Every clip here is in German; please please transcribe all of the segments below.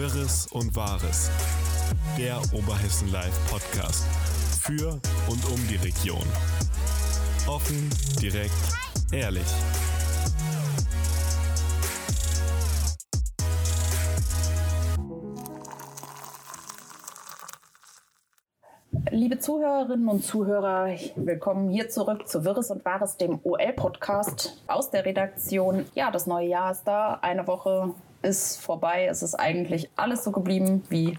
Wirres und Wahres. Der Oberhessen Live Podcast. Für und um die Region. Offen, direkt, ehrlich. Liebe Zuhörerinnen und Zuhörer, willkommen hier zurück zu Wirres und Wahres, dem OL-Podcast aus der Redaktion. Ja, das neue Jahr ist da. Eine Woche ist vorbei. Es ist eigentlich alles so geblieben wie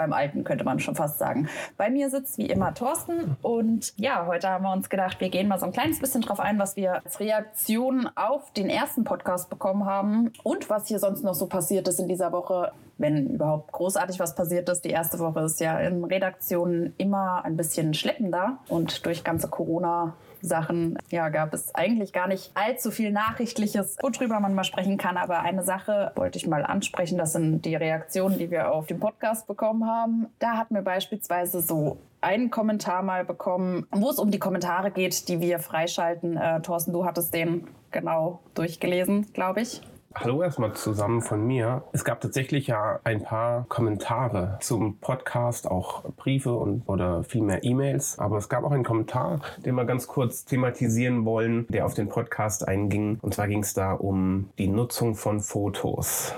beim Alten, könnte man schon fast sagen. Bei mir sitzt wie immer Thorsten und ja, heute haben wir uns gedacht, wir gehen mal so ein kleines bisschen drauf ein, was wir als Reaktion auf den ersten Podcast bekommen haben und was hier sonst noch so passiert ist in dieser Woche, wenn überhaupt großartig was passiert ist. Die erste Woche ist ja in Redaktionen immer ein bisschen schleppender und durch ganze Corona Sachen ja, gab es eigentlich gar nicht allzu viel Nachrichtliches, worüber man mal sprechen kann. Aber eine Sache wollte ich mal ansprechen. Das sind die Reaktionen, die wir auf dem Podcast bekommen haben. Da hatten wir beispielsweise so einen Kommentar mal bekommen, wo es um die Kommentare geht, die wir freischalten. Äh, Thorsten, du hattest den genau durchgelesen, glaube ich. Hallo erstmal zusammen von mir. Es gab tatsächlich ja ein paar Kommentare zum Podcast, auch Briefe und oder vielmehr E-Mails. Aber es gab auch einen Kommentar, den wir ganz kurz thematisieren wollen, der auf den Podcast einging. Und zwar ging es da um die Nutzung von Fotos.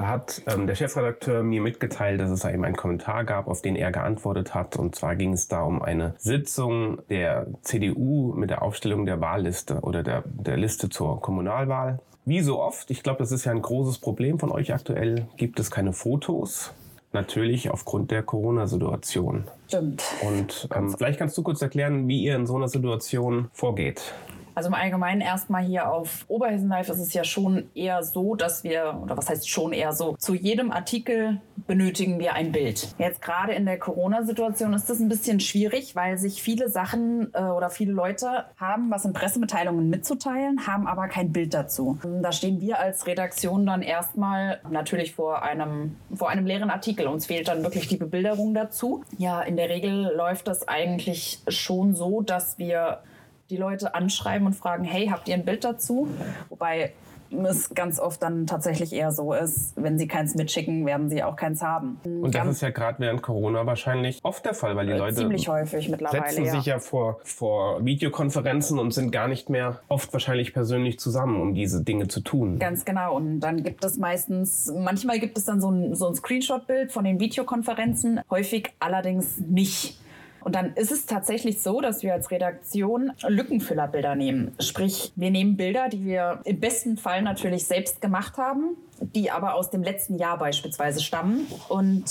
Da hat ähm, der Chefredakteur mir mitgeteilt, dass es da eben einen Kommentar gab, auf den er geantwortet hat. Und zwar ging es da um eine Sitzung der CDU mit der Aufstellung der Wahlliste oder der, der Liste zur Kommunalwahl. Wie so oft, ich glaube, das ist ja ein großes Problem von euch aktuell, gibt es keine Fotos. Natürlich aufgrund der Corona-Situation. Stimmt. Und ähm, vielleicht kannst du kurz erklären, wie ihr in so einer Situation vorgeht. Also im Allgemeinen erstmal hier auf Oberhessen Live ist es ja schon eher so, dass wir, oder was heißt schon eher so, zu jedem Artikel benötigen wir ein Bild. Jetzt gerade in der Corona-Situation ist das ein bisschen schwierig, weil sich viele Sachen äh, oder viele Leute haben was in Pressemitteilungen mitzuteilen, haben aber kein Bild dazu. Da stehen wir als Redaktion dann erstmal natürlich vor einem, vor einem leeren Artikel. Uns fehlt dann wirklich die Bebilderung dazu. Ja, in der Regel läuft das eigentlich schon so, dass wir die Leute anschreiben und fragen, hey, habt ihr ein Bild dazu? Wobei es ganz oft dann tatsächlich eher so ist, wenn sie keins mitschicken, werden sie auch keins haben. Und das ist ja gerade während Corona wahrscheinlich oft der Fall, weil die Leute ziemlich häufig mittlerweile setzen sich ja vor, vor Videokonferenzen und sind gar nicht mehr oft wahrscheinlich persönlich zusammen, um diese Dinge zu tun. Ganz genau. Und dann gibt es meistens, manchmal gibt es dann so ein, so ein Screenshot-Bild von den Videokonferenzen, häufig allerdings nicht. Und dann ist es tatsächlich so, dass wir als Redaktion Lückenfüllerbilder nehmen. Sprich, wir nehmen Bilder, die wir im besten Fall natürlich selbst gemacht haben, die aber aus dem letzten Jahr beispielsweise stammen und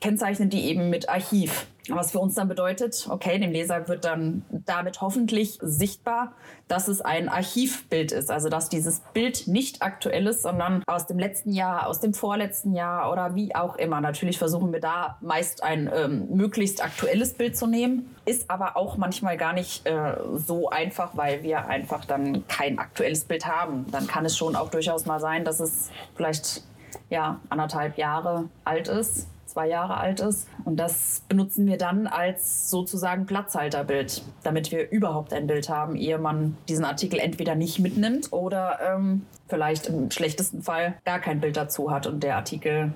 kennzeichnen die eben mit Archiv. Was für uns dann bedeutet, okay, dem Leser wird dann damit hoffentlich sichtbar, dass es ein Archivbild ist. Also dass dieses Bild nicht aktuell ist, sondern aus dem letzten Jahr, aus dem vorletzten Jahr oder wie auch immer. Natürlich versuchen wir da meist ein ähm, möglichst aktuelles Bild zu nehmen. Ist aber auch manchmal gar nicht äh, so einfach, weil wir einfach dann kein aktuelles Bild haben. Dann kann es schon auch durchaus mal sein, dass es vielleicht ja, anderthalb Jahre alt ist zwei Jahre alt ist. Und das benutzen wir dann als sozusagen Platzhalterbild, damit wir überhaupt ein Bild haben, ehe man diesen Artikel entweder nicht mitnimmt oder ähm, vielleicht im schlechtesten Fall gar kein Bild dazu hat und der Artikel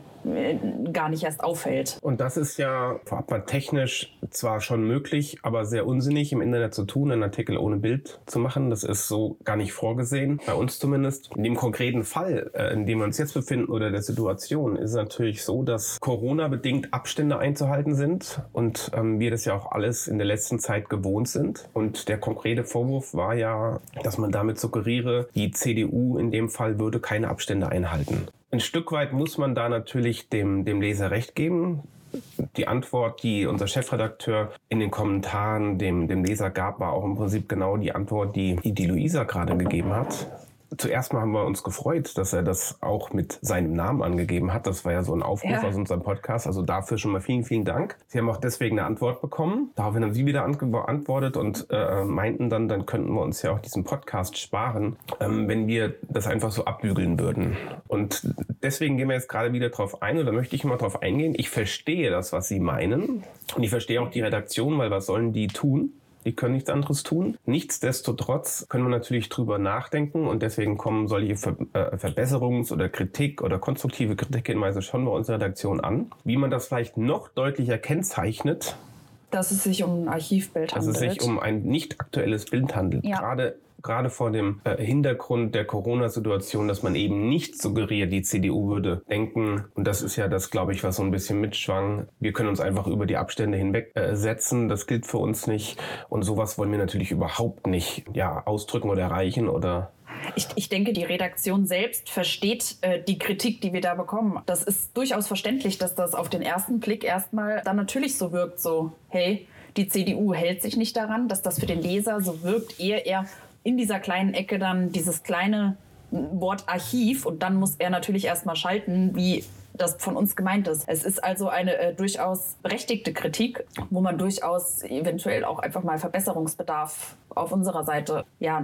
gar nicht erst auffällt. Und das ist ja vorab mal technisch zwar schon möglich, aber sehr unsinnig im Internet zu tun, einen Artikel ohne Bild zu machen. Das ist so gar nicht vorgesehen, bei uns zumindest. In dem konkreten Fall, äh, in dem wir uns jetzt befinden oder der Situation, ist es natürlich so, dass Corona-bedingt Abstände einzuhalten sind und ähm, wir das ja auch alles in der letzten Zeit gewohnt sind. Und der konkrete Vorwurf war ja, dass man damit suggeriere, die CDU in dem Fall würde keine Abstände einhalten. Ein Stück weit muss man da natürlich dem, dem Leser recht geben. Die Antwort, die unser Chefredakteur in den Kommentaren dem, dem Leser gab, war auch im Prinzip genau die Antwort, die, die Luisa gerade gegeben hat. Zuerst mal haben wir uns gefreut, dass er das auch mit seinem Namen angegeben hat. Das war ja so ein Aufruf ja. aus unserem Podcast. Also dafür schon mal vielen, vielen Dank. Sie haben auch deswegen eine Antwort bekommen. Daraufhin haben Sie wieder geantwortet und äh, meinten dann, dann könnten wir uns ja auch diesen Podcast sparen, ähm, wenn wir das einfach so abbügeln würden. Und deswegen gehen wir jetzt gerade wieder drauf ein oder möchte ich mal drauf eingehen. Ich verstehe das, was Sie meinen. Und ich verstehe auch die Redaktion, weil was sollen die tun? Die können nichts anderes tun. Nichtsdestotrotz können wir natürlich drüber nachdenken und deswegen kommen solche Ver äh, Verbesserungs- oder Kritik oder konstruktive Kritikhinweise schon bei unserer Redaktion an. Wie man das vielleicht noch deutlicher kennzeichnet, dass es sich um ein Archivbild handelt. Dass es sich um ein nicht aktuelles Bild handelt. Ja. Gerade gerade vor dem äh, Hintergrund der Corona-Situation, dass man eben nicht suggeriert, die CDU würde denken, und das ist ja das, glaube ich, was so ein bisschen mitschwang, wir können uns einfach über die Abstände hinweg äh, das gilt für uns nicht. Und sowas wollen wir natürlich überhaupt nicht ja, ausdrücken oder erreichen oder ich, ich, denke, die Redaktion selbst versteht äh, die Kritik, die wir da bekommen. Das ist durchaus verständlich, dass das auf den ersten Blick erstmal dann natürlich so wirkt, so, hey, die CDU hält sich nicht daran, dass das für den Leser so wirkt, ehe er in dieser kleinen Ecke dann dieses kleine Wort Archiv und dann muss er natürlich erstmal schalten, wie das von uns gemeint ist. Es ist also eine äh, durchaus berechtigte Kritik, wo man durchaus eventuell auch einfach mal Verbesserungsbedarf auf unserer Seite ja,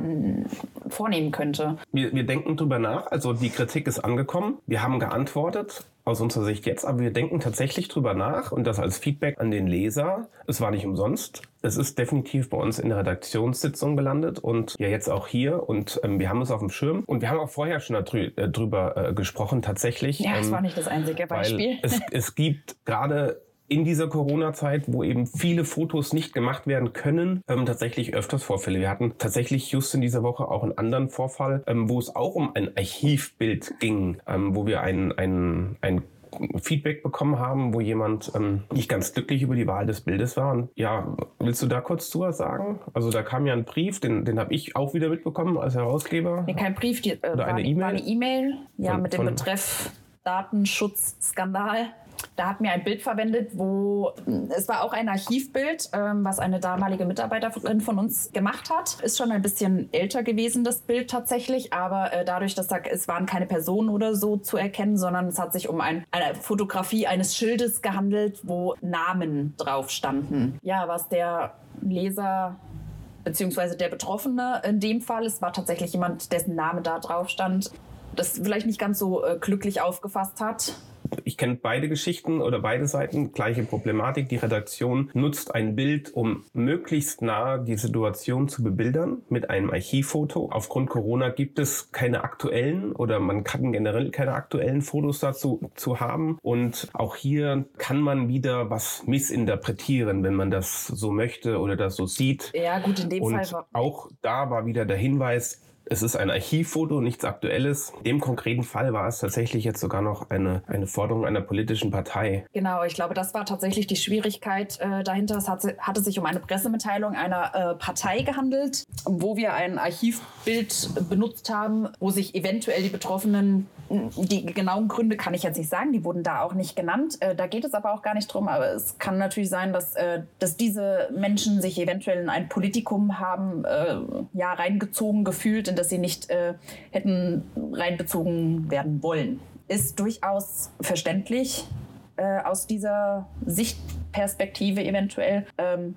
vornehmen könnte. Wir, wir denken drüber nach. Also die Kritik ist angekommen. Wir haben geantwortet aus unserer Sicht jetzt, aber wir denken tatsächlich drüber nach und das als Feedback an den Leser. Es war nicht umsonst. Es ist definitiv bei uns in der Redaktionssitzung gelandet und ja jetzt auch hier und ähm, wir haben es auf dem Schirm und wir haben auch vorher schon darü äh, äh, gesprochen tatsächlich. Ja, es ähm, war nicht das einzige Beispiel. Es, es gibt gerade in dieser Corona-Zeit, wo eben viele Fotos nicht gemacht werden können, ähm, tatsächlich öfters Vorfälle. Wir hatten tatsächlich just in dieser Woche auch einen anderen Vorfall, ähm, wo es auch um ein Archivbild ging, ähm, wo wir ein, ein, ein Feedback bekommen haben, wo jemand ähm, nicht ganz glücklich über die Wahl des Bildes war. Und ja, willst du da kurz zu was sagen? Also da kam ja ein Brief, den, den habe ich auch wieder mitbekommen als Herausgeber. Nee, kein Brief, die, äh, Oder eine E-Mail. War eine E-Mail, ja, von, mit dem Betreff Datenschutzskandal. Da hat mir ein Bild verwendet, wo es war auch ein Archivbild, ähm, was eine damalige Mitarbeiterin von uns gemacht hat. Ist schon ein bisschen älter gewesen, das Bild tatsächlich, aber äh, dadurch, dass da, es waren keine Personen oder so zu erkennen, sondern es hat sich um ein, eine Fotografie eines Schildes gehandelt, wo Namen drauf standen. Ja, was der Leser beziehungsweise der Betroffene in dem Fall, es war tatsächlich jemand, dessen Name da drauf stand, das vielleicht nicht ganz so äh, glücklich aufgefasst hat ich kenne beide Geschichten oder beide Seiten, gleiche Problematik. Die Redaktion nutzt ein Bild, um möglichst nah die Situation zu bebildern mit einem Archivfoto. Aufgrund Corona gibt es keine aktuellen oder man kann generell keine aktuellen Fotos dazu zu haben. Und auch hier kann man wieder was missinterpretieren, wenn man das so möchte oder das so sieht. Ja, gut, in dem Und Fall. Auch da war wieder der Hinweis, es ist ein Archivfoto, nichts Aktuelles. In dem konkreten Fall war es tatsächlich jetzt sogar noch eine, eine Forderung einer politischen Partei. Genau, ich glaube, das war tatsächlich die Schwierigkeit äh, dahinter. Es hatte, hatte sich um eine Pressemitteilung einer äh, Partei gehandelt, wo wir ein Archivbild benutzt haben, wo sich eventuell die Betroffenen die genauen Gründe kann ich jetzt nicht sagen, die wurden da auch nicht genannt. Äh, da geht es aber auch gar nicht drum. Aber es kann natürlich sein, dass, äh, dass diese Menschen sich eventuell in ein Politikum haben äh, ja, reingezogen gefühlt, in das sie nicht äh, hätten reinbezogen werden wollen. Ist durchaus verständlich äh, aus dieser Sichtperspektive eventuell. Ähm,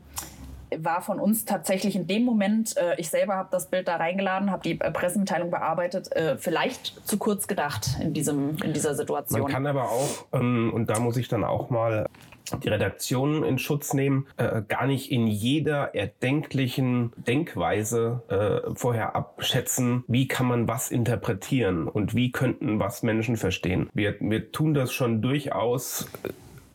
war von uns tatsächlich in dem Moment, äh, ich selber habe das Bild da reingeladen, habe die äh, Pressemitteilung bearbeitet, äh, vielleicht zu kurz gedacht in, diesem, in dieser Situation. Man kann aber auch, ähm, und da muss ich dann auch mal die Redaktion in Schutz nehmen, äh, gar nicht in jeder erdenklichen Denkweise äh, vorher abschätzen, wie kann man was interpretieren und wie könnten was Menschen verstehen. Wir, wir tun das schon durchaus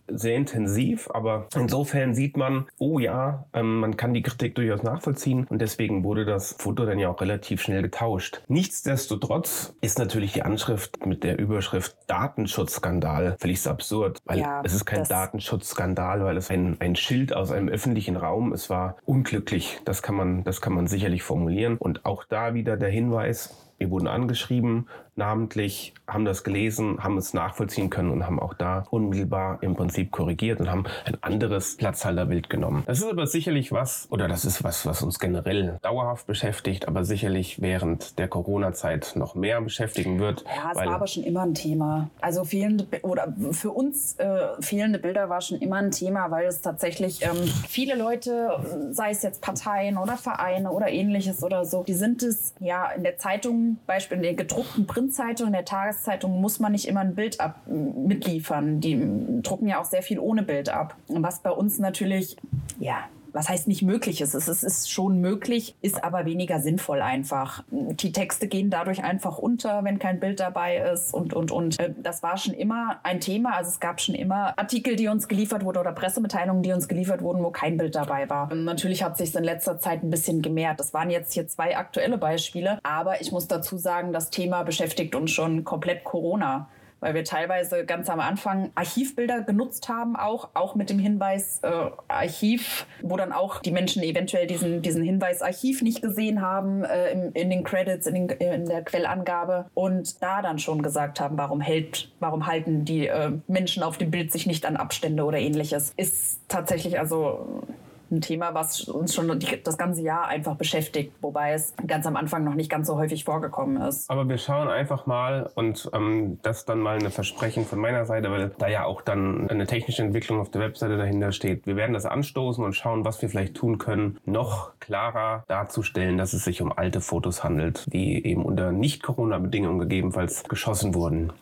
sehr intensiv, aber insofern sieht man, oh ja, ähm, man kann die Kritik durchaus nachvollziehen und deswegen wurde das Foto dann ja auch relativ schnell getauscht. Nichtsdestotrotz ist natürlich die Anschrift mit der Überschrift Datenschutzskandal völlig absurd, weil ja, es ist kein Datenschutzskandal, weil es ein, ein Schild aus einem öffentlichen Raum, es war unglücklich, das kann man, das kann man sicherlich formulieren und auch da wieder der Hinweis, wir wurden angeschrieben, namentlich, haben das gelesen, haben es nachvollziehen können und haben auch da unmittelbar im Prinzip korrigiert und haben ein anderes Platzhalterbild genommen. Das ist aber sicherlich was, oder das ist was, was uns generell dauerhaft beschäftigt, aber sicherlich während der Corona-Zeit noch mehr beschäftigen wird. Ja, es war aber schon immer ein Thema. Also fehlende, oder für uns äh, fehlende Bilder war schon immer ein Thema, weil es tatsächlich ähm, viele Leute, sei es jetzt Parteien oder Vereine oder ähnliches oder so, die sind es ja in der Zeitung, Beispiel in den gedruckten Print Printzeitung, in der Tageszeitung muss man nicht immer ein Bild ab, mitliefern. Die drucken ja auch sehr viel ohne Bild ab. Was bei uns natürlich, ja, was heißt nicht möglich ist. Es ist, schon möglich, ist aber weniger sinnvoll einfach. Die Texte gehen dadurch einfach unter, wenn kein Bild dabei ist und, und, und. Äh, das war schon immer ein Thema. Also es gab schon immer Artikel, die uns geliefert wurden oder Pressemitteilungen, die uns geliefert wurden, wo kein Bild dabei war. Und natürlich hat sich in letzter Zeit ein bisschen gemehrt. Das waren jetzt hier zwei aktuelle Beispiele. Aber ich muss dazu sagen, das Thema beschäftigt uns schon komplett Corona weil wir teilweise ganz am Anfang Archivbilder genutzt haben, auch, auch mit dem Hinweis äh, Archiv, wo dann auch die Menschen eventuell diesen, diesen Hinweis Archiv nicht gesehen haben äh, in, in, den Credits, in, den, in, der Quellangabe und da dann schon gesagt haben, warum hält, warum halten die äh, Menschen auf dem Bild sich nicht an Abstände oder ähnliches. Ist tatsächlich also ein Thema, was uns schon das ganze Jahr einfach beschäftigt, wobei es ganz am Anfang noch nicht ganz so häufig vorgekommen ist. Aber wir schauen einfach mal und ähm, das dann mal eine Versprechen von meiner Seite, weil da ja auch dann eine technische Entwicklung auf der Webseite dahinter steht. Wir werden das anstoßen und schauen, was wir vielleicht tun können, noch klarer darzustellen, dass es sich um alte Fotos handelt, die eben unter Nicht-Corona-Bedingungen gegebenenfalls geschossen wurden.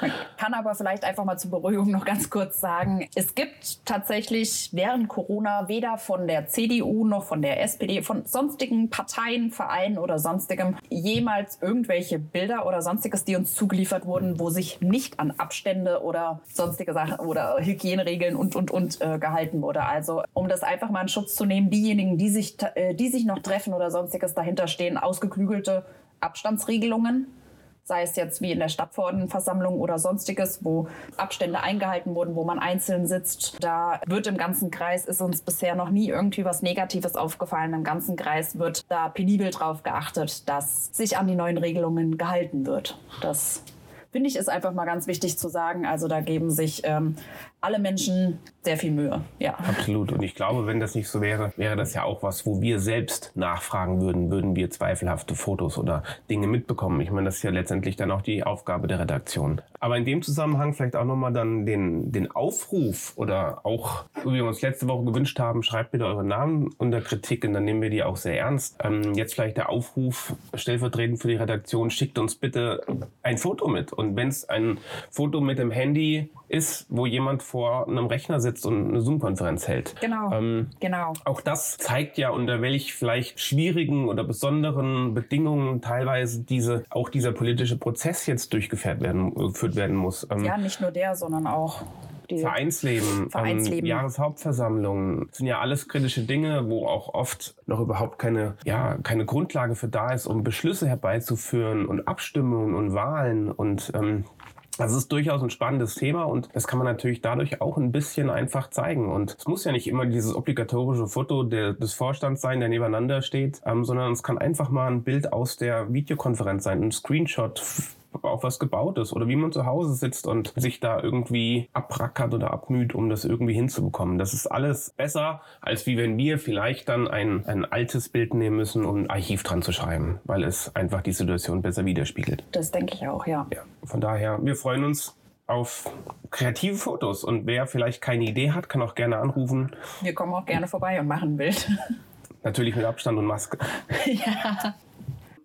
Man kann aber vielleicht einfach mal zur Beruhigung noch ganz kurz sagen, es gibt tatsächlich während Corona weder von der CDU noch von der SPD, von sonstigen Parteien, Vereinen oder sonstigem jemals irgendwelche Bilder oder sonstiges, die uns zugeliefert wurden, wo sich nicht an Abstände oder sonstige Sachen oder Hygieneregeln und, und, und äh, gehalten wurde. Also um das einfach mal in Schutz zu nehmen, diejenigen, die sich, äh, die sich noch treffen oder sonstiges dahinter stehen, ausgeklügelte Abstandsregelungen sei es jetzt wie in der Stadtverordnetenversammlung oder sonstiges, wo Abstände eingehalten wurden, wo man einzeln sitzt. Da wird im ganzen Kreis, ist uns bisher noch nie irgendwie was Negatives aufgefallen. Im ganzen Kreis wird da penibel drauf geachtet, dass sich an die neuen Regelungen gehalten wird. Das finde ich, ist einfach mal ganz wichtig zu sagen. Also da geben sich ähm, alle Menschen sehr viel Mühe. Ja. Absolut. Und ich glaube, wenn das nicht so wäre, wäre das ja auch was, wo wir selbst nachfragen würden, würden wir zweifelhafte Fotos oder Dinge mitbekommen. Ich meine, das ist ja letztendlich dann auch die Aufgabe der Redaktion. Aber in dem Zusammenhang vielleicht auch nochmal dann den, den Aufruf oder auch, wie wir uns letzte Woche gewünscht haben, schreibt bitte eure Namen unter Kritik und dann nehmen wir die auch sehr ernst. Ähm, jetzt vielleicht der Aufruf stellvertretend für die Redaktion, schickt uns bitte ein Foto mit. Und wenn es ein Foto mit dem Handy ist, wo jemand vor einem Rechner sitzt und eine Zoom-Konferenz hält. Genau. Ähm, genau. Auch das zeigt ja, unter welch vielleicht schwierigen oder besonderen Bedingungen teilweise diese, auch dieser politische Prozess jetzt durchgeführt werden, geführt werden muss. Ähm, ja, nicht nur der, sondern auch Vereinsleben, Vereinsleben. Ähm, Jahreshauptversammlungen sind ja alles kritische Dinge, wo auch oft noch überhaupt keine, ja, keine Grundlage für da ist, um Beschlüsse herbeizuführen und Abstimmungen und Wahlen und ähm, das ist durchaus ein spannendes Thema und das kann man natürlich dadurch auch ein bisschen einfach zeigen. Und es muss ja nicht immer dieses obligatorische Foto der, des Vorstands sein, der nebeneinander steht, ähm, sondern es kann einfach mal ein Bild aus der Videokonferenz sein, ein Screenshot auf was gebaut ist oder wie man zu Hause sitzt und sich da irgendwie abrackert oder abmüht, um das irgendwie hinzubekommen. Das ist alles besser, als wie wenn wir vielleicht dann ein, ein altes Bild nehmen müssen, um ein Archiv dran zu schreiben, weil es einfach die Situation besser widerspiegelt. Das denke ich auch, ja. ja. Von daher, wir freuen uns auf kreative Fotos. Und wer vielleicht keine Idee hat, kann auch gerne anrufen. Wir kommen auch gerne vorbei und machen ein Bild. Natürlich mit Abstand und Maske. ja.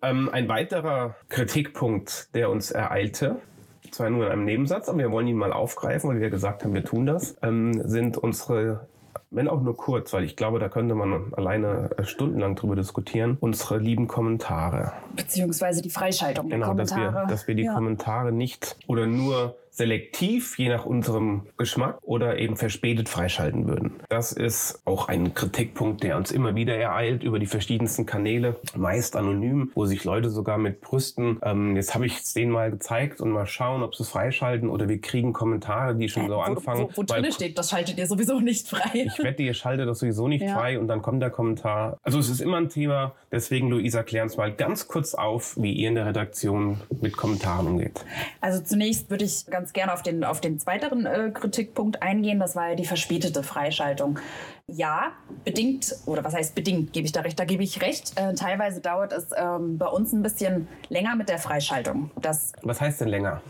Ähm, ein weiterer Kritikpunkt, der uns ereilte, zwar nur in einem Nebensatz, aber wir wollen ihn mal aufgreifen, weil wir gesagt haben, wir tun das, ähm, sind unsere wenn auch nur kurz, weil ich glaube, da könnte man alleine äh, stundenlang drüber diskutieren, unsere lieben Kommentare. Beziehungsweise die Freischaltung genau, der Kommentare. Genau, dass wir, dass wir die ja. Kommentare nicht oder nur selektiv, je nach unserem Geschmack oder eben verspätet freischalten würden. Das ist auch ein Kritikpunkt, der uns immer wieder ereilt über die verschiedensten Kanäle, meist anonym, wo sich Leute sogar mit Brüsten, ähm, jetzt habe ich es denen mal gezeigt und mal schauen, ob sie es freischalten oder wir kriegen Kommentare, die schon äh, so wo, anfangen. Wo, wo drin steht, das schaltet ihr sowieso nicht frei. Ich wette, ihr schaltet das sowieso nicht ja. frei und dann kommt der Kommentar. Also es ist immer ein Thema, deswegen Luisa, klär uns mal ganz kurz auf, wie ihr in der Redaktion mit Kommentaren umgeht. Also zunächst würde ich ganz ganz gerne auf den, auf den zweiten äh, Kritikpunkt eingehen. Das war ja die verspätete Freischaltung. Ja, bedingt, oder was heißt bedingt, gebe ich da recht, da gebe ich recht. Äh, teilweise dauert es ähm, bei uns ein bisschen länger mit der Freischaltung. Das, was heißt denn länger?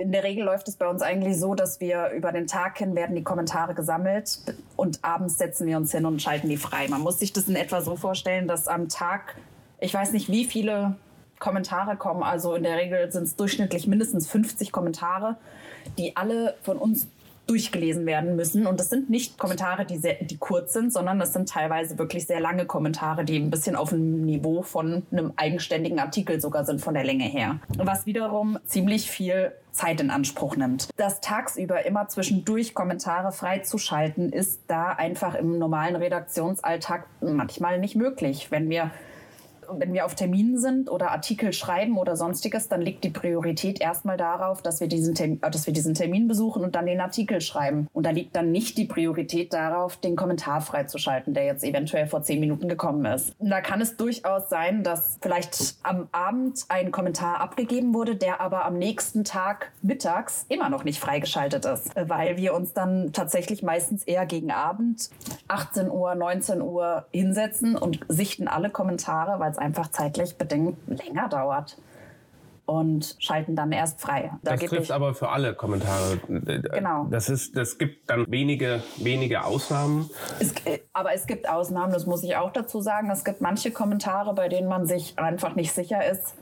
in der Regel läuft es bei uns eigentlich so, dass wir über den Tag hin werden die Kommentare gesammelt und abends setzen wir uns hin und schalten die frei. Man muss sich das in etwa so vorstellen, dass am Tag, ich weiß nicht, wie viele Kommentare kommen. Also in der Regel sind es durchschnittlich mindestens 50 Kommentare, die alle von uns durchgelesen werden müssen. Und das sind nicht Kommentare, die, sehr, die kurz sind, sondern das sind teilweise wirklich sehr lange Kommentare, die ein bisschen auf dem Niveau von einem eigenständigen Artikel sogar sind von der Länge her. Was wiederum ziemlich viel Zeit in Anspruch nimmt. Das tagsüber immer zwischendurch Kommentare freizuschalten, ist da einfach im normalen Redaktionsalltag manchmal nicht möglich. Wenn wir wenn wir auf Terminen sind oder Artikel schreiben oder sonstiges, dann liegt die Priorität erstmal darauf, dass wir, diesen Termin, äh, dass wir diesen Termin besuchen und dann den Artikel schreiben. Und da liegt dann nicht die Priorität darauf, den Kommentar freizuschalten, der jetzt eventuell vor zehn Minuten gekommen ist. Und da kann es durchaus sein, dass vielleicht am Abend ein Kommentar abgegeben wurde, der aber am nächsten Tag mittags immer noch nicht freigeschaltet ist, weil wir uns dann tatsächlich meistens eher gegen Abend 18 Uhr, 19 Uhr hinsetzen und sichten alle Kommentare, weil es einfach zeitlich bedingt länger dauert und schalten dann erst frei. Da das trifft aber für alle Kommentare. Genau. Das ist, das gibt dann wenige, wenige Ausnahmen. Es, aber es gibt Ausnahmen, das muss ich auch dazu sagen. Es gibt manche Kommentare, bei denen man sich einfach nicht sicher ist.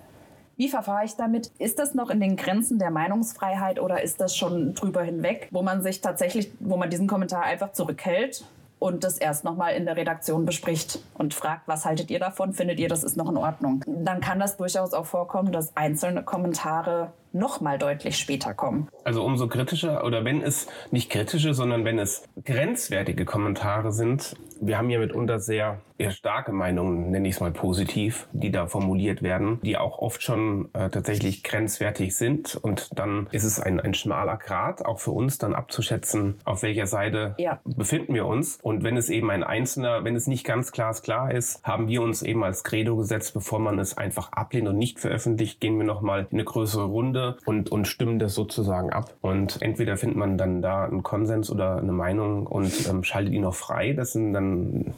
Wie verfahre ich damit? Ist das noch in den Grenzen der Meinungsfreiheit oder ist das schon drüber hinweg, wo man sich tatsächlich, wo man diesen Kommentar einfach zurückhält und das erst nochmal in der Redaktion bespricht und fragt, was haltet ihr davon? Findet ihr, das ist noch in Ordnung? Dann kann das durchaus auch vorkommen, dass einzelne Kommentare noch mal deutlich später kommen. Also umso kritischer oder wenn es nicht kritische, sondern wenn es grenzwertige Kommentare sind. Wir haben ja mitunter sehr, sehr starke Meinungen, nenne ich es mal positiv, die da formuliert werden, die auch oft schon äh, tatsächlich grenzwertig sind. Und dann ist es ein, ein schmaler Grat, auch für uns dann abzuschätzen, auf welcher Seite ja. befinden wir uns. Und wenn es eben ein einzelner, wenn es nicht ganz glasklar ist, haben wir uns eben als Credo gesetzt, bevor man es einfach ablehnt und nicht veröffentlicht, gehen wir nochmal in eine größere Runde Runde und, und stimmen das sozusagen ab. Und entweder findet man dann da einen Konsens oder eine Meinung und ähm, schaltet ihn noch frei. Das sind dann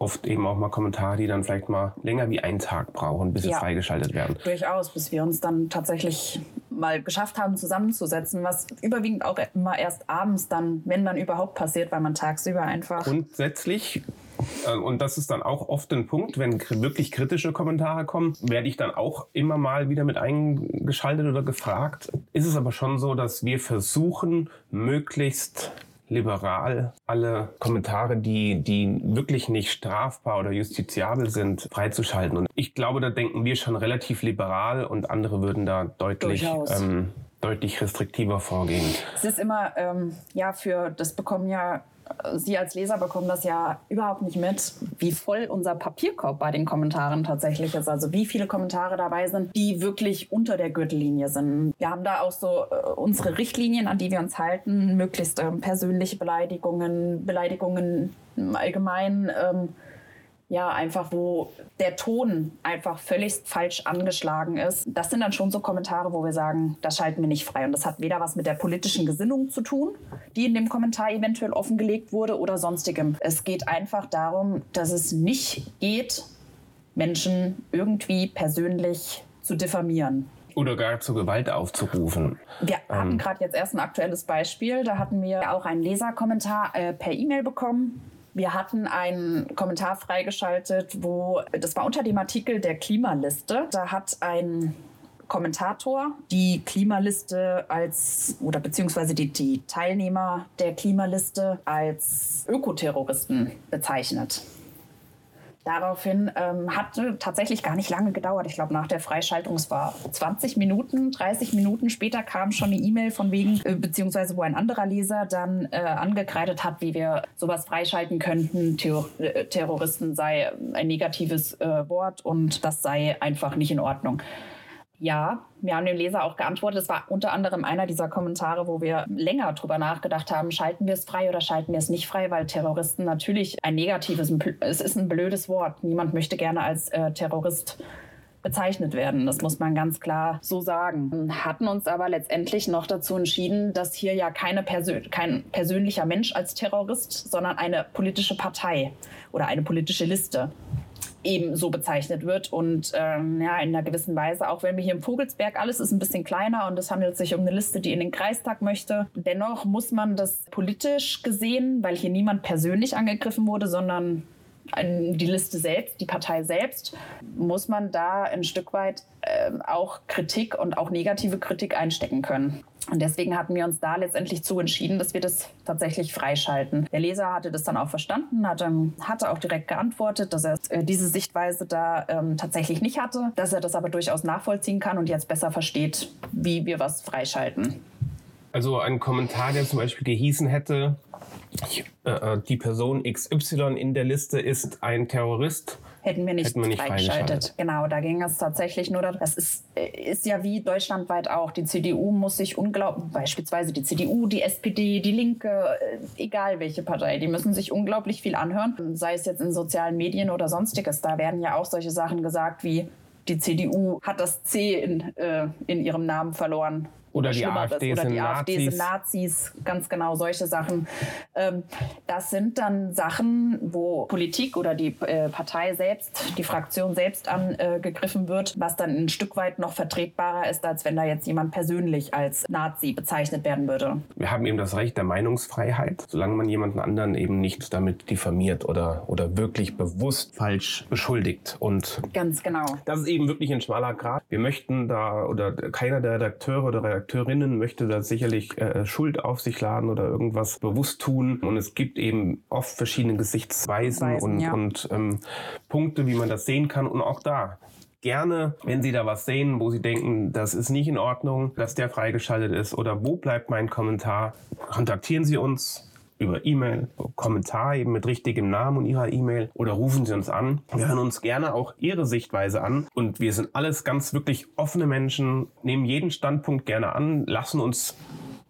oft eben auch mal Kommentare, die dann vielleicht mal länger wie einen Tag brauchen, bis ja, sie freigeschaltet werden. Durchaus, bis wir uns dann tatsächlich mal geschafft haben, zusammenzusetzen, was überwiegend auch immer erst abends dann, wenn dann überhaupt passiert, weil man tagsüber einfach. Grundsätzlich äh, und das ist dann auch oft ein Punkt, wenn wirklich kritische Kommentare kommen, werde ich dann auch immer mal wieder mit eingeschaltet oder gefragt. Ist es aber schon so, dass wir versuchen, möglichst liberal alle Kommentare, die, die wirklich nicht strafbar oder justiziabel sind, freizuschalten. Und ich glaube, da denken wir schon relativ liberal und andere würden da deutlich, ähm, deutlich restriktiver vorgehen. Es ist immer, ähm, ja, für, das bekommen ja Sie als Leser bekommen das ja überhaupt nicht mit, wie voll unser Papierkorb bei den Kommentaren tatsächlich ist. Also wie viele Kommentare dabei sind, die wirklich unter der Gürtellinie sind. Wir haben da auch so äh, unsere Richtlinien, an die wir uns halten, möglichst ähm, persönliche Beleidigungen, Beleidigungen im Allgemeinen. Ähm, ja, einfach wo der Ton einfach völlig falsch angeschlagen ist. Das sind dann schon so Kommentare, wo wir sagen, das schalten wir nicht frei. Und das hat weder was mit der politischen Gesinnung zu tun, die in dem Kommentar eventuell offengelegt wurde, oder sonstigem. Es geht einfach darum, dass es nicht geht, Menschen irgendwie persönlich zu diffamieren. Oder gar zur Gewalt aufzurufen. Wir ähm. hatten gerade jetzt erst ein aktuelles Beispiel. Da hatten wir auch einen Leserkommentar äh, per E-Mail bekommen wir hatten einen Kommentar freigeschaltet, wo das war unter dem Artikel der Klimaliste. Da hat ein Kommentator die Klimaliste als oder beziehungsweise die, die Teilnehmer der Klimaliste als Ökoterroristen bezeichnet. Daraufhin ähm, hat tatsächlich gar nicht lange gedauert. Ich glaube, nach der Freischaltung, es war 20 Minuten, 30 Minuten später kam schon eine E-Mail von wegen, äh, beziehungsweise wo ein anderer Leser dann äh, angekreidet hat, wie wir sowas freischalten könnten. Theor äh, Terroristen sei ein negatives äh, Wort und das sei einfach nicht in Ordnung. Ja, wir haben dem Leser auch geantwortet. Es war unter anderem einer dieser Kommentare, wo wir länger drüber nachgedacht haben, schalten wir es frei oder schalten wir es nicht frei, weil Terroristen natürlich ein negatives, es ist ein blödes Wort. Niemand möchte gerne als äh, Terrorist bezeichnet werden. Das muss man ganz klar so sagen. Hatten uns aber letztendlich noch dazu entschieden, dass hier ja keine Persön kein persönlicher Mensch als Terrorist, sondern eine politische Partei oder eine politische Liste eben so bezeichnet wird. Und ähm, ja, in einer gewissen Weise, auch wenn wir hier im Vogelsberg, alles ist ein bisschen kleiner und es handelt sich um eine Liste, die in den Kreistag möchte. Dennoch muss man das politisch gesehen, weil hier niemand persönlich angegriffen wurde, sondern die Liste selbst, die Partei selbst, muss man da ein Stück weit äh, auch Kritik und auch negative Kritik einstecken können. Und deswegen hatten wir uns da letztendlich zu entschieden, dass wir das tatsächlich freischalten. Der Leser hatte das dann auch verstanden, hatte, hatte auch direkt geantwortet, dass er äh, diese Sichtweise da ähm, tatsächlich nicht hatte, dass er das aber durchaus nachvollziehen kann und jetzt besser versteht, wie wir was freischalten. Also ein Kommentar, der zum Beispiel gehießen hätte, äh, äh, die Person XY in der Liste ist ein Terrorist hätten wir nicht, hätten wir nicht freigeschaltet. Genau, da ging es tatsächlich nur, das ist, ist ja wie deutschlandweit auch. Die CDU muss sich unglaublich, beispielsweise die CDU, die SPD, die Linke, äh, egal welche Partei, die müssen sich unglaublich viel anhören, sei es jetzt in sozialen Medien oder sonstiges. Da werden ja auch solche Sachen gesagt wie, die CDU hat das C in, äh, in ihrem Namen verloren. Oder die AfD, oder sind, die AfD Nazis. sind Nazis, ganz genau solche Sachen. Ähm, das sind dann Sachen, wo Politik oder die äh, Partei selbst, die Fraktion selbst angegriffen wird, was dann ein Stück weit noch vertretbarer ist, als wenn da jetzt jemand persönlich als Nazi bezeichnet werden würde. Wir haben eben das Recht der Meinungsfreiheit, solange man jemanden anderen eben nicht damit diffamiert oder, oder wirklich bewusst falsch beschuldigt. Und ganz genau. Das ist eben wirklich ein schmaler Grad. Wir möchten da, oder keiner der Redakteure oder Redakteure Redakteurinnen möchte da sicherlich äh, Schuld auf sich laden oder irgendwas bewusst tun. Und es gibt eben oft verschiedene Gesichtsweisen Weisen, und, ja. und ähm, Punkte, wie man das sehen kann. Und auch da gerne, wenn Sie da was sehen, wo Sie denken, das ist nicht in Ordnung, dass der freigeschaltet ist oder wo bleibt mein Kommentar, kontaktieren Sie uns über E-Mail, Kommentar eben mit richtigem Namen und Ihrer E-Mail oder rufen Sie uns an. Wir hören uns gerne auch Ihre Sichtweise an und wir sind alles ganz wirklich offene Menschen, nehmen jeden Standpunkt gerne an, lassen uns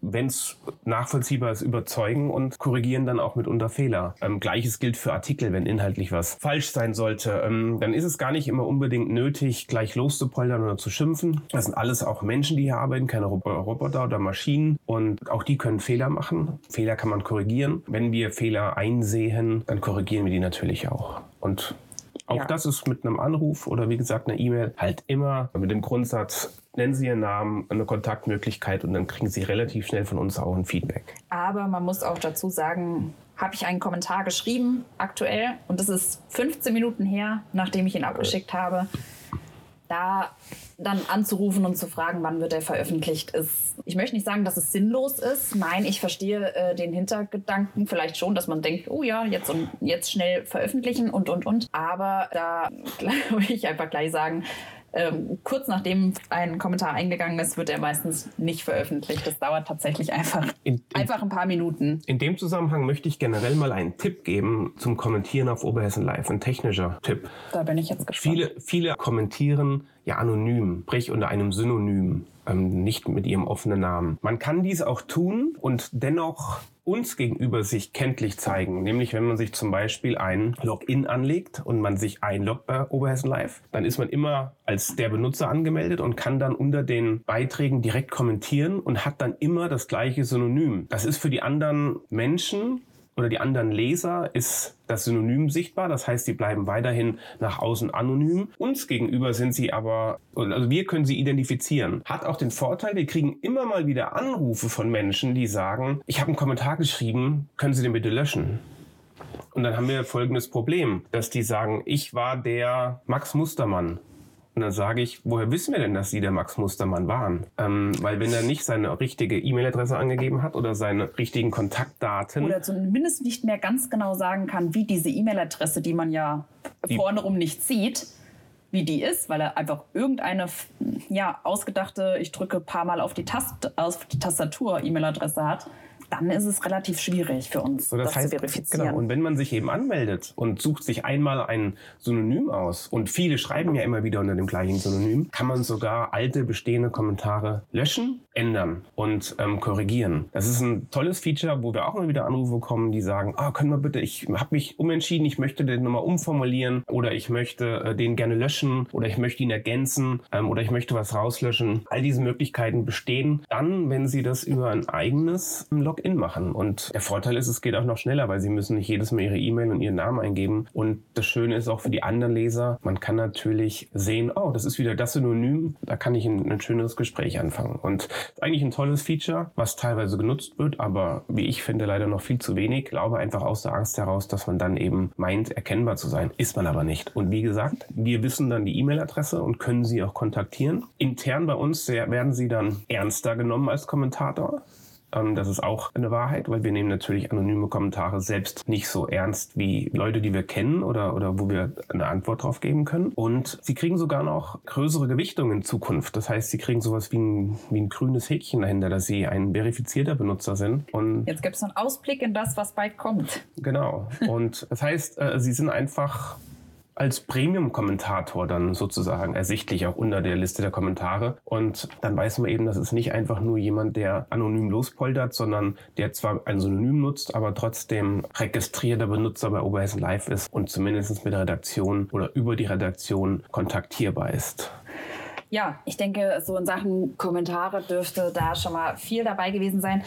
wenn es nachvollziehbar ist, überzeugen und korrigieren dann auch mitunter Fehler. Ähm, Gleiches gilt für Artikel, wenn inhaltlich was falsch sein sollte. Ähm, dann ist es gar nicht immer unbedingt nötig, gleich loszupoltern oder zu schimpfen. Das sind alles auch Menschen, die hier arbeiten, keine Roboter oder Maschinen. Und auch die können Fehler machen. Fehler kann man korrigieren. Wenn wir Fehler einsehen, dann korrigieren wir die natürlich auch. Und auch ja. das ist mit einem Anruf oder wie gesagt einer E-Mail halt immer mit dem Grundsatz, nennen Sie Ihren Namen, eine Kontaktmöglichkeit und dann kriegen Sie relativ schnell von uns auch ein Feedback. Aber man muss auch dazu sagen, habe ich einen Kommentar geschrieben, aktuell, und das ist 15 Minuten her, nachdem ich ihn abgeschickt habe. Da dann anzurufen und zu fragen, wann wird er veröffentlicht, ist, ich möchte nicht sagen, dass es sinnlos ist. Nein, ich verstehe äh, den Hintergedanken vielleicht schon, dass man denkt, oh ja, jetzt und jetzt schnell veröffentlichen und und und. Aber da will ich einfach gleich sagen, ähm, kurz nachdem ein Kommentar eingegangen ist, wird er meistens nicht veröffentlicht. Das dauert tatsächlich einfach, in, in, einfach ein paar Minuten. In dem Zusammenhang möchte ich generell mal einen Tipp geben zum Kommentieren auf Oberhessen Live. Ein technischer Tipp. Da bin ich jetzt gespannt. Viele, viele kommentieren ja anonym, sprich unter einem Synonym, ähm, nicht mit ihrem offenen Namen. Man kann dies auch tun und dennoch uns gegenüber sich kenntlich zeigen. Nämlich, wenn man sich zum Beispiel ein Login anlegt und man sich einloggt bei Oberhessen Live, dann ist man immer als der Benutzer angemeldet und kann dann unter den Beiträgen direkt kommentieren und hat dann immer das gleiche Synonym. Das ist für die anderen Menschen oder die anderen Leser ist das Synonym sichtbar. Das heißt, sie bleiben weiterhin nach außen anonym. Uns gegenüber sind sie aber, also wir können sie identifizieren. Hat auch den Vorteil, wir kriegen immer mal wieder Anrufe von Menschen, die sagen, ich habe einen Kommentar geschrieben, können Sie den bitte löschen? Und dann haben wir folgendes Problem, dass die sagen, ich war der Max Mustermann. Und dann sage ich, woher wissen wir denn, dass Sie der Max Mustermann waren? Ähm, weil wenn er nicht seine richtige E-Mail-Adresse angegeben hat oder seine richtigen Kontaktdaten. Oder zumindest nicht mehr ganz genau sagen kann, wie diese E-Mail-Adresse, die man ja die, vorne rum nicht sieht, wie die ist, weil er einfach irgendeine ja, ausgedachte, ich drücke ein paar Mal auf die, Tast auf die Tastatur E-Mail-Adresse hat dann ist es relativ schwierig für uns, so, das, das heißt, zu verifizieren. Genau. Und wenn man sich eben anmeldet und sucht sich einmal ein Synonym aus, und viele schreiben ja immer wieder unter dem gleichen Synonym, kann man sogar alte bestehende Kommentare löschen, ändern und ähm, korrigieren. Das ist ein tolles Feature, wo wir auch immer wieder Anrufe bekommen, die sagen, ah, können wir bitte, ich habe mich umentschieden, ich möchte den nochmal umformulieren oder ich möchte äh, den gerne löschen oder ich möchte ihn ergänzen ähm, oder ich möchte was rauslöschen. All diese Möglichkeiten bestehen dann, wenn Sie das über ein eigenes Login Login machen. Und der Vorteil ist, es geht auch noch schneller, weil sie müssen nicht jedes Mal ihre E-Mail und ihren Namen eingeben. Und das Schöne ist auch für die anderen Leser, man kann natürlich sehen, oh, das ist wieder das Synonym, da kann ich ein, ein schöneres Gespräch anfangen. Und eigentlich ein tolles Feature, was teilweise genutzt wird, aber wie ich finde, leider noch viel zu wenig. Ich glaube einfach aus der Angst heraus, dass man dann eben meint, erkennbar zu sein. Ist man aber nicht. Und wie gesagt, wir wissen dann die E-Mail-Adresse und können sie auch kontaktieren. Intern bei uns werden sie dann ernster genommen als Kommentator. Ähm, das ist auch eine Wahrheit, weil wir nehmen natürlich anonyme Kommentare selbst nicht so ernst wie Leute, die wir kennen oder, oder wo wir eine Antwort drauf geben können. Und sie kriegen sogar noch größere Gewichtung in Zukunft. Das heißt, sie kriegen sowas wie ein, wie ein grünes Häkchen dahinter, dass sie ein verifizierter Benutzer sind. Und Jetzt gibt es einen Ausblick in das, was bald kommt. Genau. Und das heißt, äh, sie sind einfach als Premium-Kommentator dann sozusagen ersichtlich, auch unter der Liste der Kommentare. Und dann weiß man eben, das ist nicht einfach nur jemand, der anonym lospoltert, sondern der zwar ein Synonym nutzt, aber trotzdem registrierter Benutzer bei Oberhessen Live ist und zumindest mit der Redaktion oder über die Redaktion kontaktierbar ist. Ja, ich denke, so in Sachen Kommentare dürfte da schon mal viel dabei gewesen sein.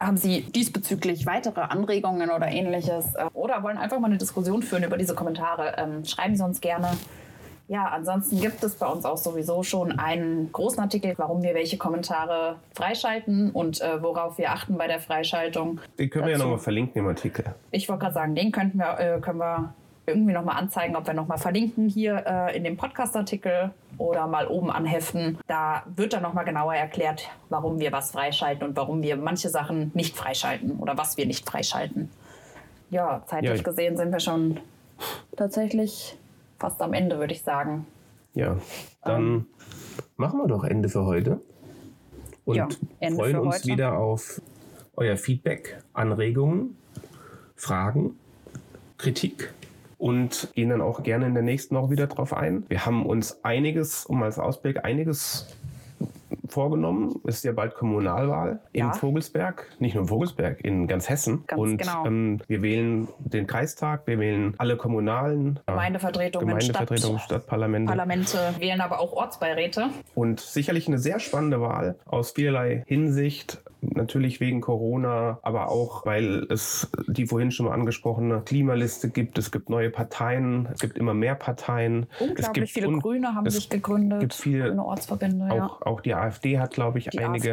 Haben Sie diesbezüglich weitere Anregungen oder ähnliches äh, oder wollen einfach mal eine Diskussion führen über diese Kommentare? Ähm, schreiben Sie uns gerne. Ja, ansonsten gibt es bei uns auch sowieso schon einen großen Artikel, warum wir welche Kommentare freischalten und äh, worauf wir achten bei der Freischaltung. Den können wir Dazu. ja nochmal verlinken im Artikel. Ich wollte gerade sagen, den könnten wir, äh, können wir irgendwie nochmal anzeigen, ob wir nochmal verlinken hier äh, in dem Podcast-Artikel oder mal oben anheften. Da wird dann nochmal genauer erklärt, warum wir was freischalten und warum wir manche Sachen nicht freischalten oder was wir nicht freischalten. Ja, zeitlich ja. gesehen sind wir schon tatsächlich fast am Ende, würde ich sagen. Ja, dann ähm. machen wir doch Ende für heute und ja, freuen uns heute. wieder auf euer Feedback, Anregungen, Fragen, Kritik und gehen dann auch gerne in der nächsten Woche wieder drauf ein. Wir haben uns einiges, um als Ausblick, einiges vorgenommen. Es ist ja bald Kommunalwahl ja. in Vogelsberg, nicht nur in Vogelsberg, in ganz Hessen. Ganz und genau. ähm, wir wählen den Kreistag, wir wählen alle kommunalen äh, Gemeindevertretungen, Gemeindevertretungen Stadt, Stadtparlamente. Parlamente wählen aber auch Ortsbeiräte. Und sicherlich eine sehr spannende Wahl aus vielerlei Hinsicht. Natürlich wegen Corona, aber auch, weil es die vorhin schon mal angesprochene Klimaliste gibt. Es gibt neue Parteien, es gibt immer mehr Parteien. Unglaublich viele Grüne haben sich gegründet. gibt viele Grüne Ortsverbände. Auch, ja. auch die AfD hat, glaube ich, die einige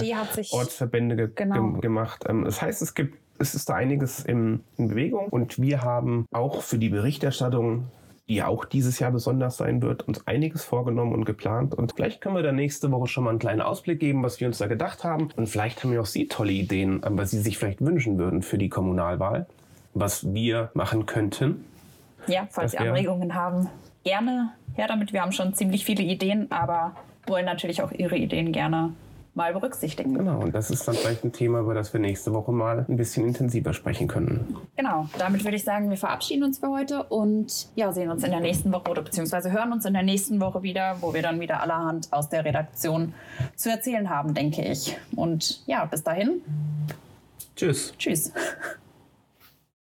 Ortsverbände ge genau. gemacht. Ähm, das heißt, es gibt es ist da einiges in, in Bewegung und wir haben auch für die Berichterstattung die auch dieses Jahr besonders sein wird, uns einiges vorgenommen und geplant. Und vielleicht können wir da nächste Woche schon mal einen kleinen Ausblick geben, was wir uns da gedacht haben. Und vielleicht haben ja auch Sie tolle Ideen, was Sie sich vielleicht wünschen würden für die Kommunalwahl, was wir machen könnten. Ja, falls Sie Anregungen haben, gerne her damit. Wir haben schon ziemlich viele Ideen, aber wollen natürlich auch Ihre Ideen gerne mal berücksichtigen. Genau, und das ist dann vielleicht ein Thema, über das wir nächste Woche mal ein bisschen intensiver sprechen können. Genau, damit würde ich sagen, wir verabschieden uns für heute und ja, sehen uns in der nächsten Woche oder beziehungsweise hören uns in der nächsten Woche wieder, wo wir dann wieder allerhand aus der Redaktion zu erzählen haben, denke ich. Und ja, bis dahin. Tschüss. Tschüss.